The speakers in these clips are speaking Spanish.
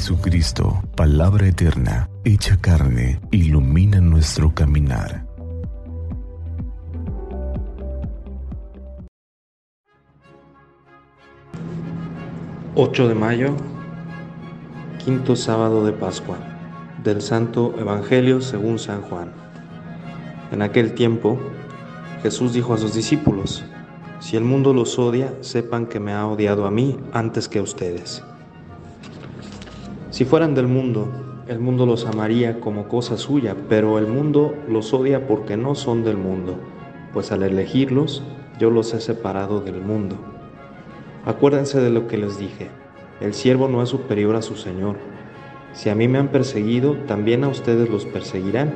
Jesucristo, palabra eterna, hecha carne, ilumina nuestro caminar. ...8 de mayo... ...quinto sábado de Pascua... ...del Santo Evangelio según San Juan... ...en aquel tiempo... ...Jesús dijo a sus discípulos... Si el mundo los odia, sepan que me ha odiado a mí antes que a ustedes. Si fueran del mundo, el mundo los amaría como cosa suya, pero el mundo los odia porque no son del mundo, pues al elegirlos yo los he separado del mundo. Acuérdense de lo que les dije, el siervo no es superior a su Señor. Si a mí me han perseguido, también a ustedes los perseguirán.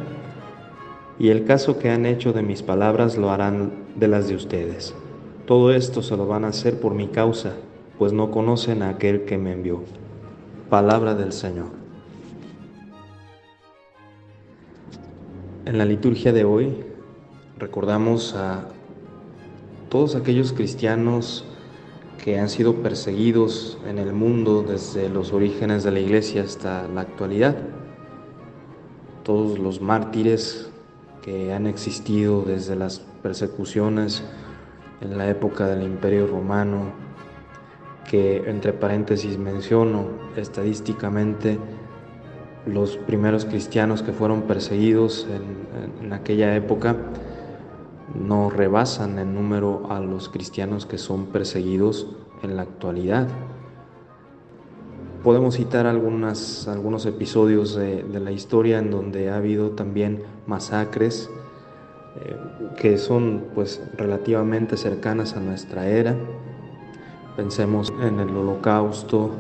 Y el caso que han hecho de mis palabras lo harán de las de ustedes. Todo esto se lo van a hacer por mi causa, pues no conocen a aquel que me envió. Palabra del Señor. En la liturgia de hoy recordamos a todos aquellos cristianos que han sido perseguidos en el mundo desde los orígenes de la iglesia hasta la actualidad. Todos los mártires que han existido desde las persecuciones en la época del Imperio Romano, que entre paréntesis menciono estadísticamente los primeros cristianos que fueron perseguidos en, aquella época no rebasan en número a los cristianos que son perseguidos en la actualidad. Podemos citar algunos episodios de, de la historia en donde ha habido también masacres, eh, que son pues relativamente cercanas a nuestra era. Pensemos en el holocausto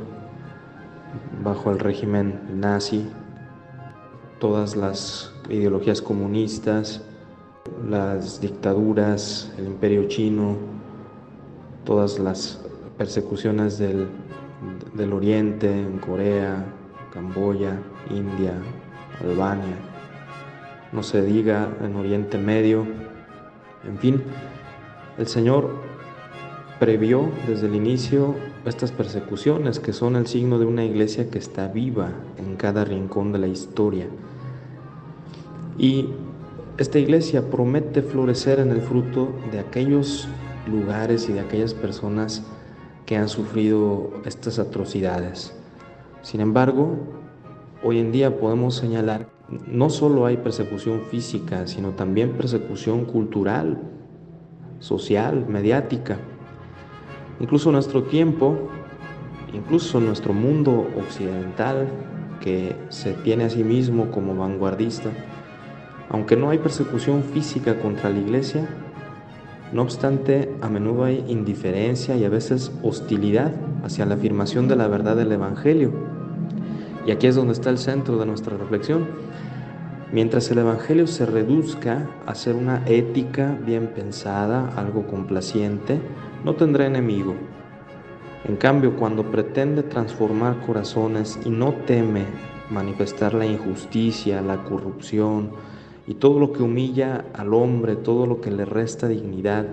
bajo el régimen nazi, todas las ideologías comunistas, las dictaduras, el imperio chino, todas las persecuciones del, del oriente, en Corea, Camboya, India, Albania. No se diga en Oriente Medio, en fin, el Señor previó desde el inicio estas persecuciones que son el signo de una iglesia que está viva en cada rincón de la historia. Y esta iglesia promete florecer en el fruto de aquellos lugares y de aquellas personas que han sufrido estas atrocidades. Sin embargo, hoy en día podemos señalar no solo hay persecución física, sino también persecución cultural, social, mediática. Incluso nuestro tiempo, incluso nuestro mundo occidental, que se tiene a sí mismo como vanguardista, aunque no hay persecución física contra la iglesia, no obstante, a menudo hay indiferencia y a veces hostilidad hacia la afirmación de la verdad del Evangelio. Y aquí es donde está el centro de nuestra reflexión. Mientras el Evangelio se reduzca a ser una ética bien pensada, algo complaciente, no tendrá enemigo. En cambio, cuando pretende transformar corazones y no teme manifestar la injusticia, la corrupción y todo lo que humilla al hombre, todo lo que le resta dignidad,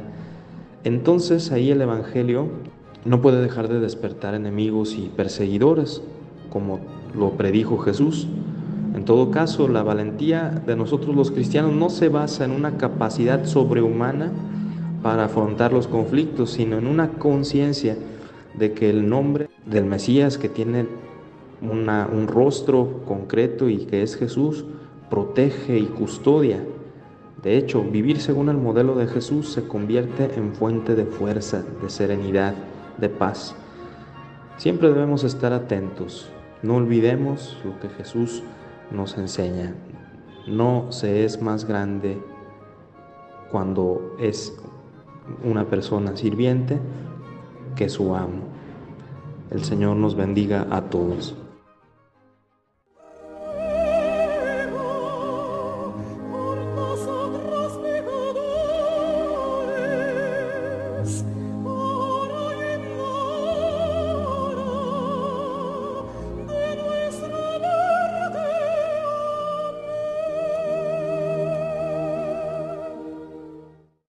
entonces ahí el Evangelio no puede dejar de despertar enemigos y perseguidores, como lo predijo Jesús. En todo caso, la valentía de nosotros los cristianos no se basa en una capacidad sobrehumana para afrontar los conflictos, sino en una conciencia de que el nombre del Mesías que tiene un rostro concreto y que es Jesús, protege y custodia. De hecho, vivir según el modelo de Jesús se convierte en fuente de fuerza, de serenidad, de paz. Siempre debemos estar atentos. No olvidemos lo que Jesús nos enseña. No se es más grande cuando es una persona sirviente que su amo. El Señor nos bendiga a todos.